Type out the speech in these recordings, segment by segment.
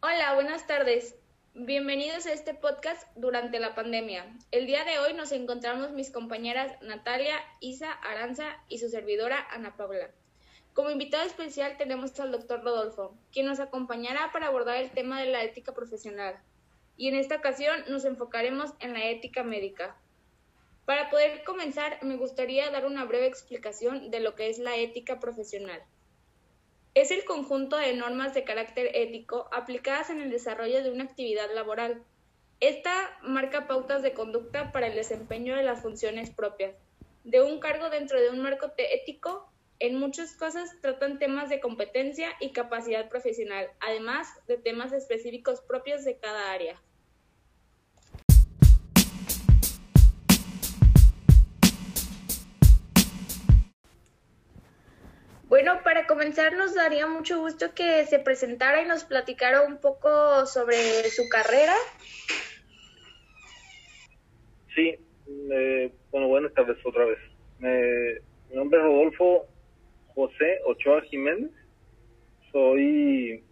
Hola, buenas tardes. Bienvenidos a este podcast durante la pandemia. El día de hoy nos encontramos mis compañeras Natalia, Isa, Aranza y su servidora Ana Paula. Como invitado especial tenemos al doctor Rodolfo, quien nos acompañará para abordar el tema de la ética profesional. Y en esta ocasión nos enfocaremos en la ética médica. Para poder comenzar, me gustaría dar una breve explicación de lo que es la ética profesional. Es el conjunto de normas de carácter ético aplicadas en el desarrollo de una actividad laboral. Esta marca pautas de conducta para el desempeño de las funciones propias de un cargo dentro de un marco ético. En muchas cosas tratan temas de competencia y capacidad profesional, además de temas específicos propios de cada área. Bueno, para comenzar nos daría mucho gusto que se presentara y nos platicara un poco sobre su carrera. Sí, eh, bueno, buenas tardes otra vez. mi nombre es Rodolfo José Ochoa Jiménez. Soy,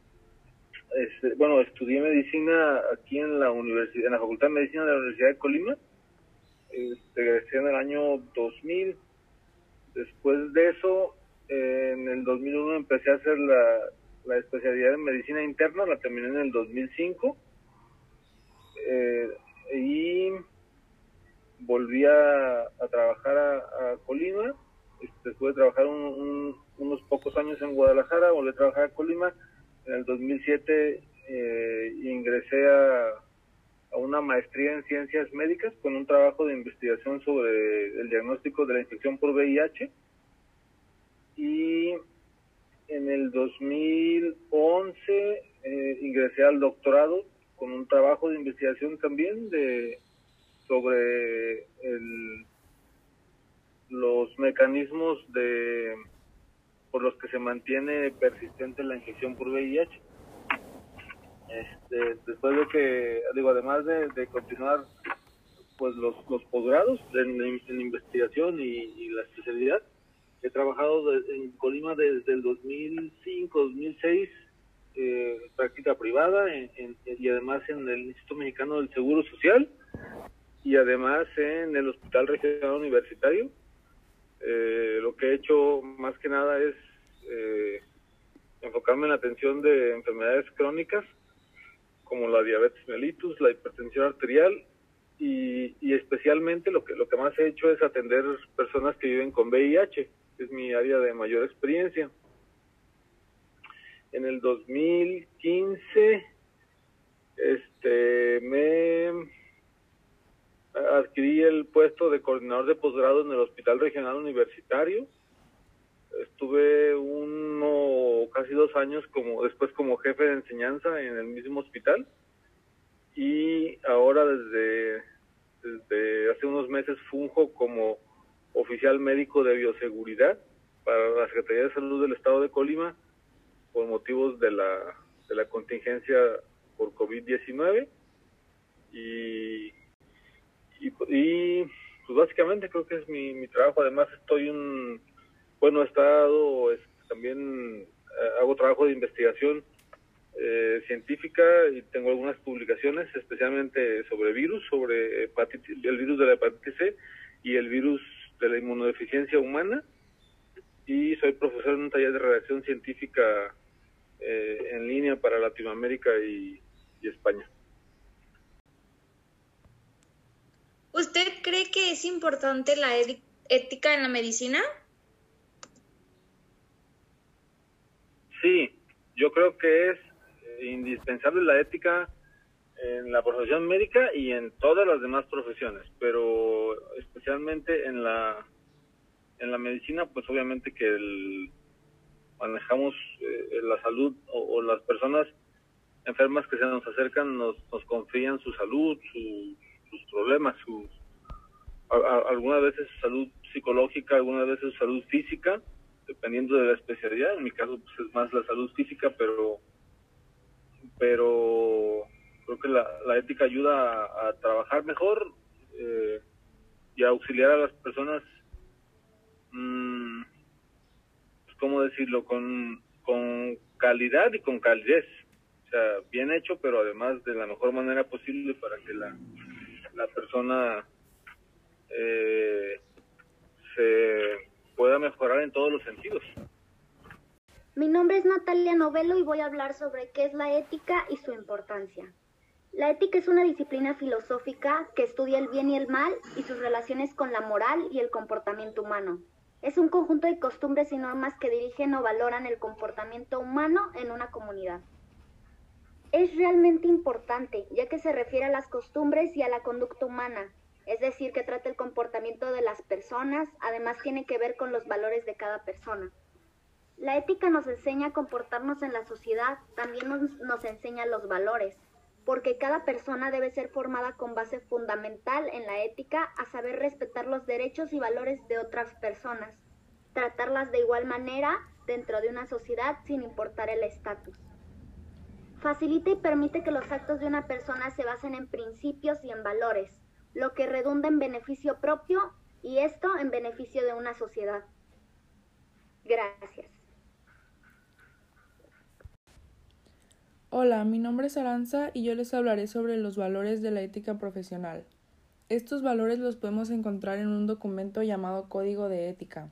este, bueno, estudié medicina aquí en la universidad, en la Facultad de Medicina de la Universidad de Colima. Este, egresé en el año 2000. Después de eso en el 2001 empecé a hacer la, especialidad en medicina interna, la terminé en el 2005. Eh, y volví a, trabajar a, Colima. Este, después de trabajar unos pocos años en Guadalajara, volví a trabajar a Colima. En el 2007 eh, ingresé a, a una maestría en ciencias médicas con un trabajo de investigación sobre el diagnóstico de la infección por VIH y en el 2011 eh, ingresé al doctorado con un trabajo de investigación también de sobre los mecanismos de por los que se mantiene persistente la infección por VIH. Este, después de que, digo, además de, continuar pues los, los posgrados en, investigación y la especialidad, He trabajado en Colima desde el 2005, 2006, eh, práctica privada y además en el Instituto Mexicano del Seguro Social y además en el Hospital Regional Universitario. Eh, lo que he hecho más que nada es eh, enfocarme en la atención de enfermedades crónicas como la diabetes mellitus, la hipertensión arterial y, y, especialmente lo que lo que más he hecho es atender personas que viven con VIH es mi área de mayor experiencia. En el 2015 este me adquirí el puesto de coordinador de posgrado en el Hospital Regional Universitario. Estuve uno, casi dos años como después como jefe de enseñanza en el mismo hospital y ahora desde, desde hace unos meses funjo como oficial médico de bioseguridad para la Secretaría de Salud del Estado de Colima por motivos de la, de la contingencia por COVID-19 y, y, pues básicamente creo que es mi, mi trabajo. Además estoy un, bueno, estado, también eh, hago trabajo de investigación eh, científica y tengo algunas publicaciones especialmente sobre virus, sobre el virus de la hepatitis C y el virus de la inmunodeficiencia humana y soy profesor en un taller de redacción científica eh, en línea para Latinoamérica y, España. ¿Usted cree que es importante la ética en la medicina? Sí, yo creo que es indispensable la ética en la profesión médica y en todas las demás profesiones, pero especialmente en la en la medicina, pues obviamente que el, manejamos eh, la salud o, las personas enfermas que se nos acercan nos, nos confían su salud, sus problemas, sus algunas veces su salud psicológica, algunas veces su salud física, dependiendo de la especialidad. En mi caso pues, es más la salud física, pero pero creo que la, ética ayuda a, trabajar mejor eh, y auxiliar a las personas, mmm, ¿cómo decirlo? Con, con calidad y con calidez. O sea, bien hecho, pero además de la mejor manera posible para que la, la persona eh, se pueda mejorar en todos los sentidos. Mi nombre es Natalia Novelo y voy a hablar sobre qué es la ética y su importancia. La ética es una disciplina filosófica que estudia el bien y el mal y sus relaciones con la moral y el comportamiento humano. Es un conjunto de costumbres y normas que dirigen o valoran el comportamiento humano en una comunidad. Es realmente importante, ya que se refiere a las costumbres y a la conducta humana, es decir, que trata el comportamiento de las personas, además tiene que ver con los valores de cada persona. La ética nos enseña a comportarnos en la sociedad, también nos, nos enseña los valores, porque cada persona debe ser formada con base fundamental en la ética a saber respetar los derechos y valores de otras personas, tratarlas de igual manera dentro de una sociedad sin importar el estatus. Facilita y permite que los actos de una persona se basen en principios y en valores, lo que redunda en beneficio propio y esto en beneficio de una sociedad. Gracias. Hola, mi nombre es Aranza y yo les hablaré sobre los valores de la ética profesional. Estos valores los podemos encontrar en un documento llamado Código de Ética.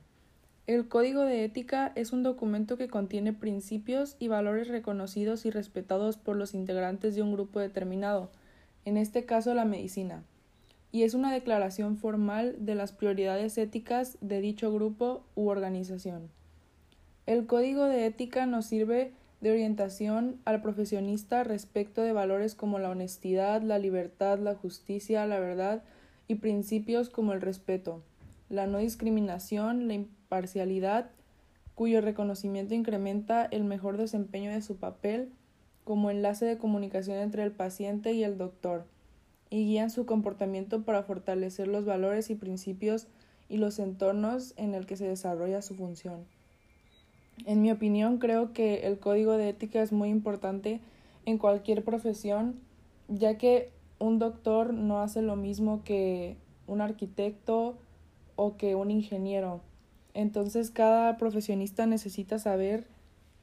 El Código de Ética es un documento que contiene principios y valores reconocidos y respetados por los integrantes de un grupo determinado, en este caso la medicina y es una declaración formal de las prioridades éticas de dicho grupo u organización. El código de ética nos sirve de orientación al profesionista respecto de valores como la honestidad, la libertad, la justicia, la verdad y principios como el respeto, la no discriminación, la imparcialidad, cuyo reconocimiento incrementa el mejor desempeño de su papel como enlace de comunicación entre el paciente y el doctor y guían su comportamiento para fortalecer los valores y principios y los entornos en el que se desarrolla su función. En mi opinión, creo que el código de ética es muy importante en cualquier profesión, ya que un doctor no hace lo mismo que un arquitecto o que un ingeniero. Entonces, cada profesionista necesita saber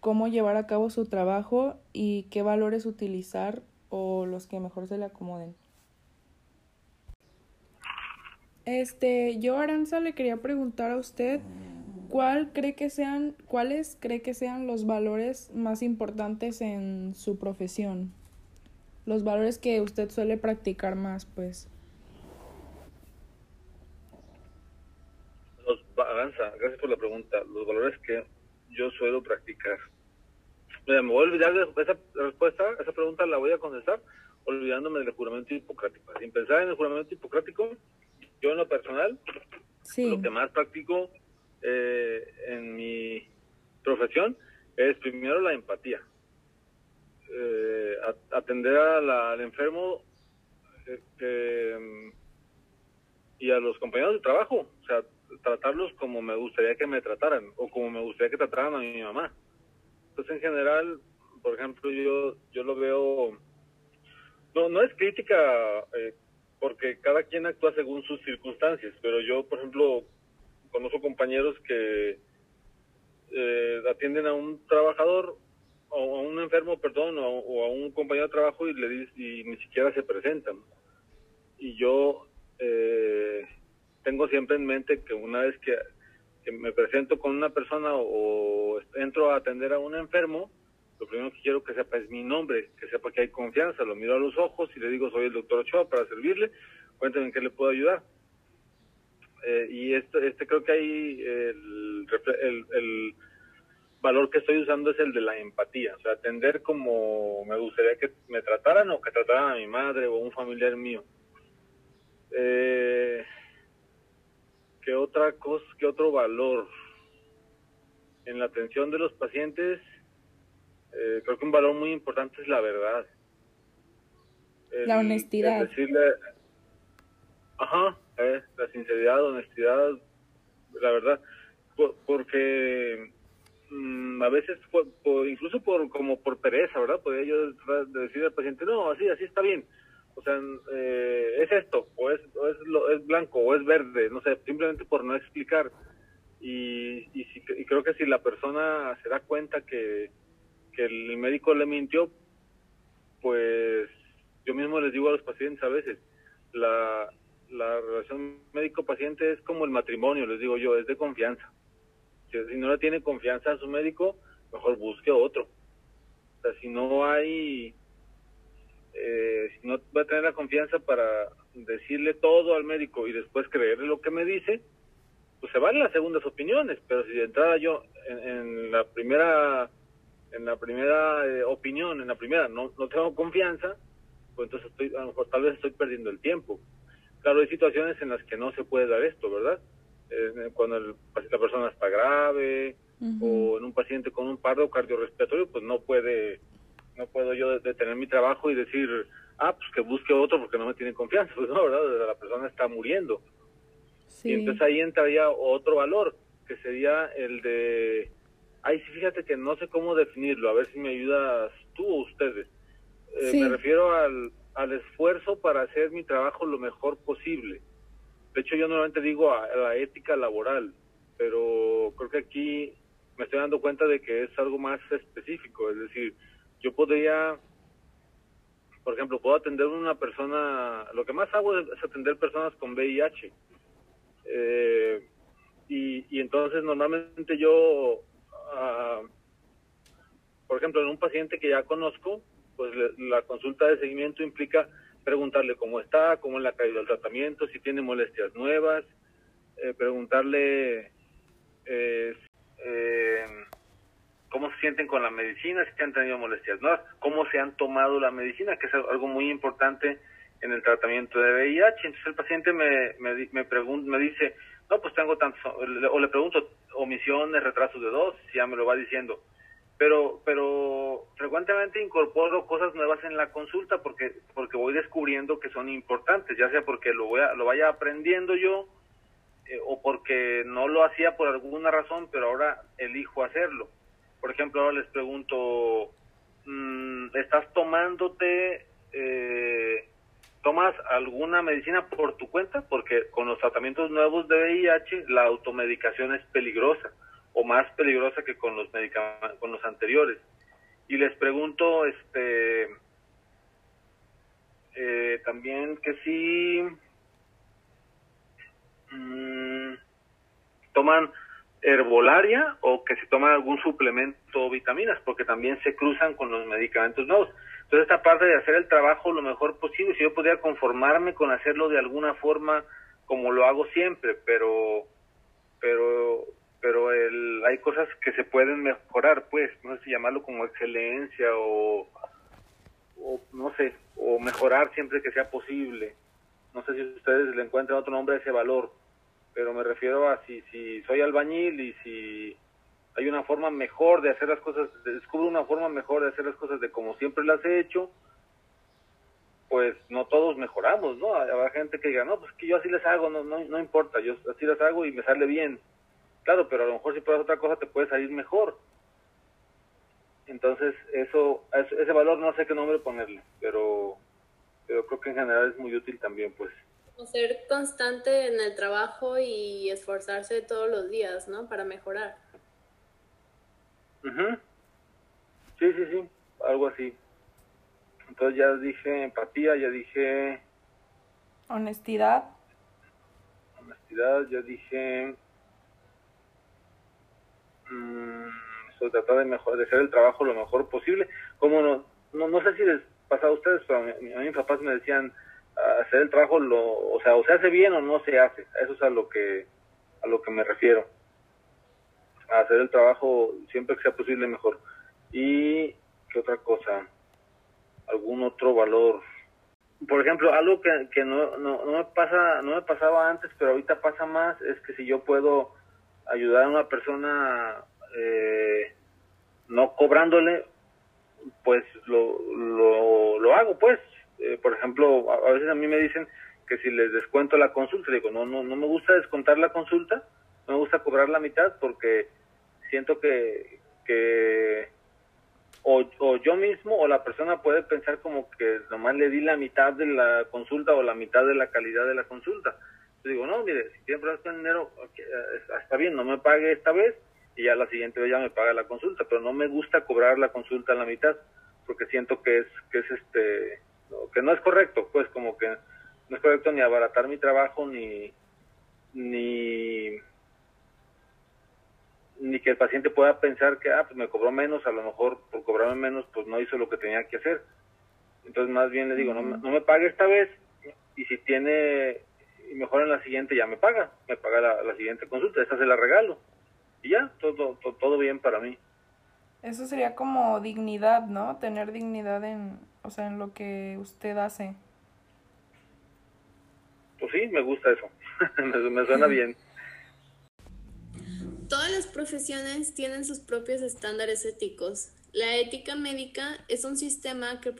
cómo llevar a cabo su trabajo y qué valores utilizar o los que mejor se le acomoden. Este, yo Aranza le quería preguntar a usted cuál cree que sean, cuáles cree que sean los valores más importantes en su profesión. Los valores que usted suele practicar más, pues. Los Aranza, gracias por la pregunta. Los valores que yo suelo practicar. Mira, me voy a olvidar de esa respuesta, esa pregunta la voy a contestar olvidándome del juramento hipocrático. Sin pensar en el juramento hipocrático, yo en lo personal, lo que más practico eh, en mi profesión es primero la empatía. Eh, atender al enfermo eh, y a los compañeros de trabajo, o sea, tratarlos como me gustaría que me trataran o como me gustaría que trataran a mi mamá. Entonces, en general, por ejemplo, yo yo lo veo, no no es crítica eh, porque cada quien actúa según sus circunstancias, pero yo, por ejemplo, conozco compañeros que eh, atienden a un trabajador o a un enfermo, perdón, o, a un compañero de trabajo y le y ni siquiera se presentan. Y yo eh, tengo siempre en mente que una vez que, me presento con una persona o entro a atender a un enfermo, lo primero que quiero que sepa es mi nombre, que sepa que hay confianza, lo miro a los ojos y le digo soy el doctor Ochoa para servirle, cuénteme en qué le puedo ayudar. Eh, y este, este creo que hay el, el, valor que estoy usando es el de la empatía, o sea, atender como me gustaría que me trataran o que trataran a mi madre o un familiar mío. Eh, ¿Qué otra cosa, qué otro valor? En la atención de los pacientes, eh, creo que un valor muy importante es la verdad. la honestidad. decirle, ajá, eh, la sinceridad, honestidad, la verdad, porque mm, a veces, incluso por como por pereza, ¿verdad? Podría yo decirle al paciente, no, así, así está bien. o sea, eh, es esto, o es, o es, lo, es blanco, o es verde, no sé, simplemente por no explicar. Y, y, si, y creo que si la persona se da cuenta que, que el médico le mintió, pues yo mismo les digo a los pacientes a veces, la, la relación médico-paciente es como el matrimonio, les digo yo, es de confianza. Si, no le tiene confianza a su médico, mejor busque otro. O sea, si no hay, eh, si no va a tener la confianza para decirle todo al médico y después creerle lo que me dice, pues se valen las segundas opiniones, pero si de entrada yo en, en la primera en la primera eh, opinión, en la primera no, no tengo confianza, pues entonces estoy, a lo mejor tal vez estoy perdiendo el tiempo. Claro, hay situaciones en las que no se puede dar esto, ¿verdad? Eh, cuando el, la persona está grave uh -huh. o en un paciente con un paro cardiorrespiratorio, pues no puede, no puedo yo detener mi trabajo y decir, ah, pues que busque otro porque no me tiene confianza, pues no, ¿verdad? La persona está muriendo. Sí. Y entonces ahí entraría otro valor, que sería el de, ay, sí, fíjate que no sé cómo definirlo, a ver si me ayudas tú o ustedes. Eh, sí. Me refiero al, al esfuerzo para hacer mi trabajo lo mejor posible. De hecho, yo normalmente digo a, la ética laboral, pero creo que aquí me estoy dando cuenta de que es algo más específico. Es decir, yo podría, por ejemplo, puedo atender una persona, lo que más hago es atender personas con VIH. Eh, y, y, entonces normalmente yo, uh, por ejemplo, en un paciente que ya conozco, pues la consulta de seguimiento implica preguntarle cómo está, cómo le ha caído el tratamiento, si tiene molestias nuevas, eh, preguntarle eh, eh, cómo se sienten con la medicina, si han tenido molestias nuevas, cómo se han tomado la medicina, que es algo muy importante en el tratamiento de VIH. Entonces el paciente me, me, me, me dice, no, pues tengo tantos, o le pregunto omisiones, retrasos de dosis, ya me lo va diciendo pero pero frecuentemente incorporo cosas nuevas en la consulta porque porque voy descubriendo que son importantes ya sea porque lo voy a, lo vaya aprendiendo yo eh, o porque no lo hacía por alguna razón pero ahora elijo hacerlo. Por ejemplo ahora les pregunto mmm, estás tomándote eh, tomas alguna medicina por tu cuenta porque con los tratamientos nuevos de VIH la automedicación es peligrosa o más peligrosa que con los medicamentos, con los anteriores. Y les pregunto, este, eh, también que si mmm, toman herbolaria o que si toman algún suplemento o vitaminas, porque también se cruzan con los medicamentos nuevos. Entonces esta parte de hacer el trabajo lo mejor posible, si yo podría conformarme con hacerlo de alguna forma como lo hago siempre, pero pero pero el, hay cosas que se pueden mejorar, pues, no sé si llamarlo como excelencia o, o, no sé, o mejorar siempre que sea posible. No sé si ustedes le encuentran otro nombre a ese valor, pero me refiero a si, si soy albañil y si hay una forma mejor de hacer las cosas, descubro una forma mejor de hacer las cosas de como siempre las he hecho, pues no todos mejoramos, ¿no? Habrá gente que diga, no, pues que yo así les hago, no, no, no importa, yo así las hago y me sale bien Claro, pero a lo mejor si pruebas otra cosa te puede salir mejor. Entonces, eso, ese valor no sé qué nombre ponerle, pero, pero creo que en general es muy útil también, pues. Ser constante en el trabajo y esforzarse todos los días, ¿no? Para mejorar. Uh -huh. Sí, sí, sí, algo así. Entonces ya dije empatía, ya dije... Honestidad. Honestidad, ya dije mmm, tratar de mejor, de hacer el trabajo lo mejor posible. Como no, no, no sé si les pasa a ustedes, pero a, mí, a mis papás me decían hacer el trabajo lo, o sea, o se hace bien o no se hace. Eso es a lo que a lo que me refiero. A hacer el trabajo siempre que sea posible mejor. Y qué otra cosa? Algún otro valor. Por ejemplo, algo que, que no, no, no me pasa, no me pasaba antes, pero ahorita pasa más, es que si yo puedo ayudar a una persona eh, no cobrándole, pues lo, lo, lo hago, pues. Eh, por ejemplo, a, veces a mí me dicen que si les descuento la consulta, digo, no, no, no me gusta descontar la consulta, no me gusta cobrar la mitad porque siento que, que o, o, yo mismo o la persona puede pensar como que nomás le di la mitad de la consulta o la mitad de la calidad de la consulta. Digo, no, mire, si tiene problemas con dinero, okay, está bien, no me pague esta vez y ya la siguiente vez ya me paga la consulta, pero no me gusta cobrar la consulta a la mitad porque siento que es que es este que no es correcto, pues como que no es correcto ni abaratar mi trabajo ni ni ni que el paciente pueda pensar que ah pues me cobró menos a lo mejor por cobrarme menos pues no hizo lo que tenía que hacer entonces más bien le digo no, no me pague esta vez y si tiene y mejor en la siguiente ya me paga me paga la, la siguiente consulta esta se la regalo. Y ya todo, todo todo bien para mí. Eso sería como dignidad no tener dignidad en o sea en lo que usted hace. Pues sí me gusta eso. Me, me suena bien. Todas las profesiones tienen sus propios estándares éticos. La ética médica es un sistema que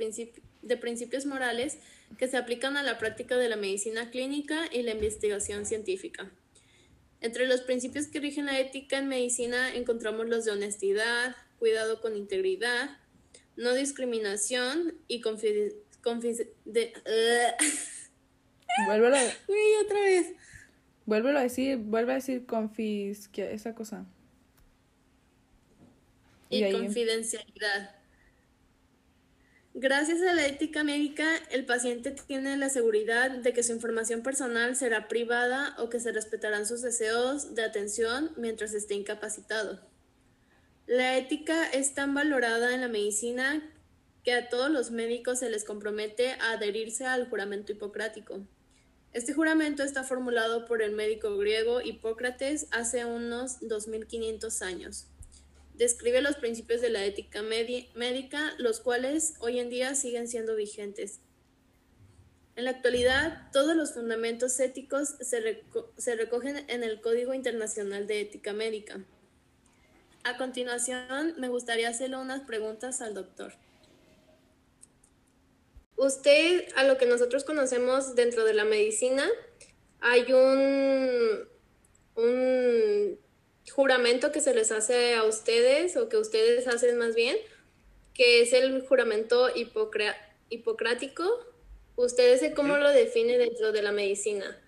de principios morales que se aplican a la práctica de la medicina clínica y la investigación científica. Entre los principios que rigen la ética en medicina encontramos los de honestidad, cuidado con integridad, no discriminación y confidencialidad. Vuélvelo. Uy, otra vez. Vuélvelo a decir, vuelve a decir confis, esa cosa. Y, y confidencialidad. Gracias a la ética médica, el paciente tiene la seguridad de que su información personal será privada o que se respetarán sus deseos de atención mientras esté incapacitado. La ética es tan valorada en la medicina que a todos los médicos se les compromete a adherirse al juramento hipocrático. Este juramento está formulado por el médico griego Hipócrates hace unos 2500 años. Describe los principios de la ética médica, los cuales hoy en día siguen siendo vigentes. En la actualidad, todos los fundamentos éticos se, se recogen en el Código Internacional de Ética Médica. A continuación, me gustaría hacerle unas preguntas al doctor. Usted, a lo que nosotros conocemos dentro de la medicina, hay un, un juramento que se les hace a ustedes o que ustedes hacen más bien, que es el juramento hipocrático. ¿Ustedes cómo lo definen dentro de la medicina?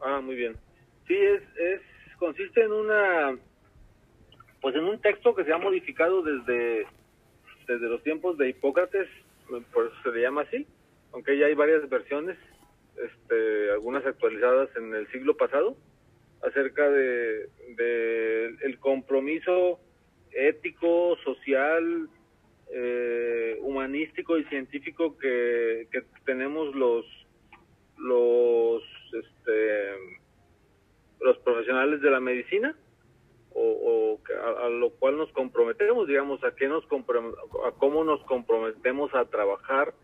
Ah, muy bien. Sí, es, es consiste en una, pues en un texto que se ha modificado desde, desde los tiempos de Hipócrates por eso se le llama así, aunque ya hay varias versiones, este, algunas actualizadas en el siglo pasado, acerca de, el compromiso ético, social, eh, humanístico y científico que, tenemos los los este, los profesionales de la medicina o, a, lo cual nos comprometemos, digamos, a qué nos a cómo nos comprometemos a trabajar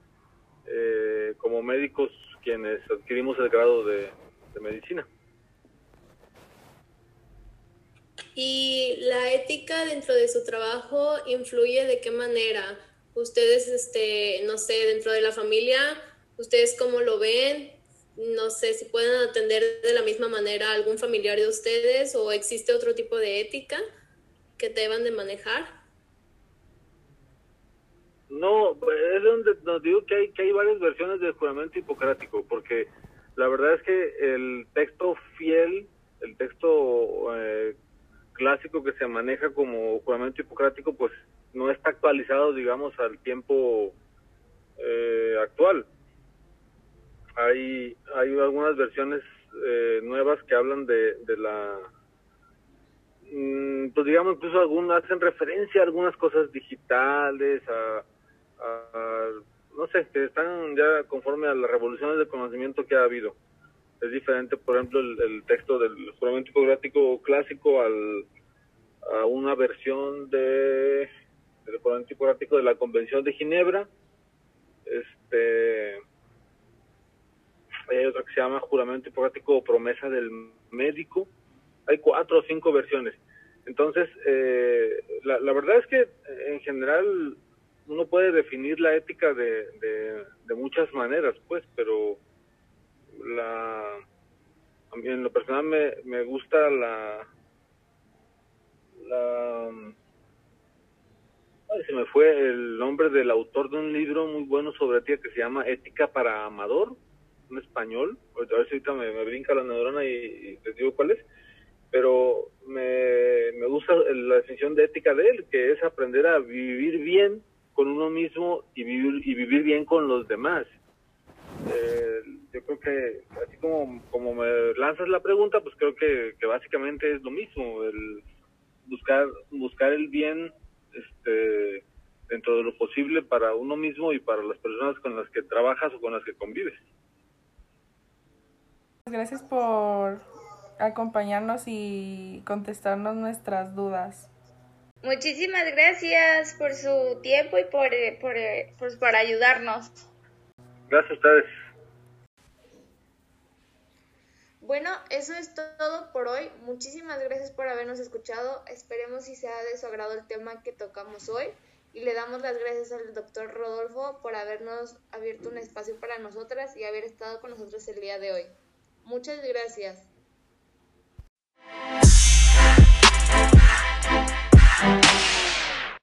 eh, como médicos quienes adquirimos el grado de, medicina. ¿Y la ética dentro de su trabajo influye de qué manera? Ustedes, este, no sé, dentro de la familia, ¿ustedes cómo lo ven? no sé si pueden atender de la misma manera a algún familiar de ustedes o existe otro tipo de ética que deban de manejar. No, es donde nos digo que hay, que hay varias versiones del juramento hipocrático, porque la verdad es que el texto fiel, el texto eh, clásico que se maneja como juramento hipocrático, pues no está actualizado, digamos, al tiempo eh, actual. Hay, hay algunas versiones eh, nuevas que hablan de, de la mm, pues digamos incluso algunas hacen referencia a algunas cosas digitales a, no sé que están ya conforme a las revoluciones de conocimiento que ha habido es diferente por ejemplo el, texto del juramento hipocrático clásico al a una versión de del juramento hipocrático de la convención de Ginebra este hay otra que se llama juramento hipocrático o promesa del médico. Hay cuatro o cinco versiones. Entonces, eh, la, la, verdad es que en general uno puede definir la ética de, de, muchas maneras, pues, pero la, a mí en lo personal me, me gusta la, la se me fue el nombre del autor de un libro muy bueno sobre ética que se llama Ética para Amador, un español. A ver si ahorita me, brinca la neurona y, les digo cuál es. Pero me, me gusta la definición de ética de él, que es aprender a vivir bien con uno mismo y vivir, y vivir bien con los demás. Eh, yo creo que así como, como me lanzas la pregunta, pues creo que, que básicamente es lo mismo, el buscar, buscar el bien este, dentro de lo posible para uno mismo y para las personas con las que trabajas o con las que convives. Gracias por acompañarnos y contestarnos nuestras dudas. Muchísimas gracias por su tiempo y por, por, por, por ayudarnos. Gracias a ustedes. Bueno, eso es todo por hoy. Muchísimas gracias por habernos escuchado. Esperemos si sea de su agrado el tema que tocamos hoy. Y le damos las gracias al doctor Rodolfo por habernos abierto un espacio para nosotras y haber estado con nosotros el día de hoy. Muchas gracias.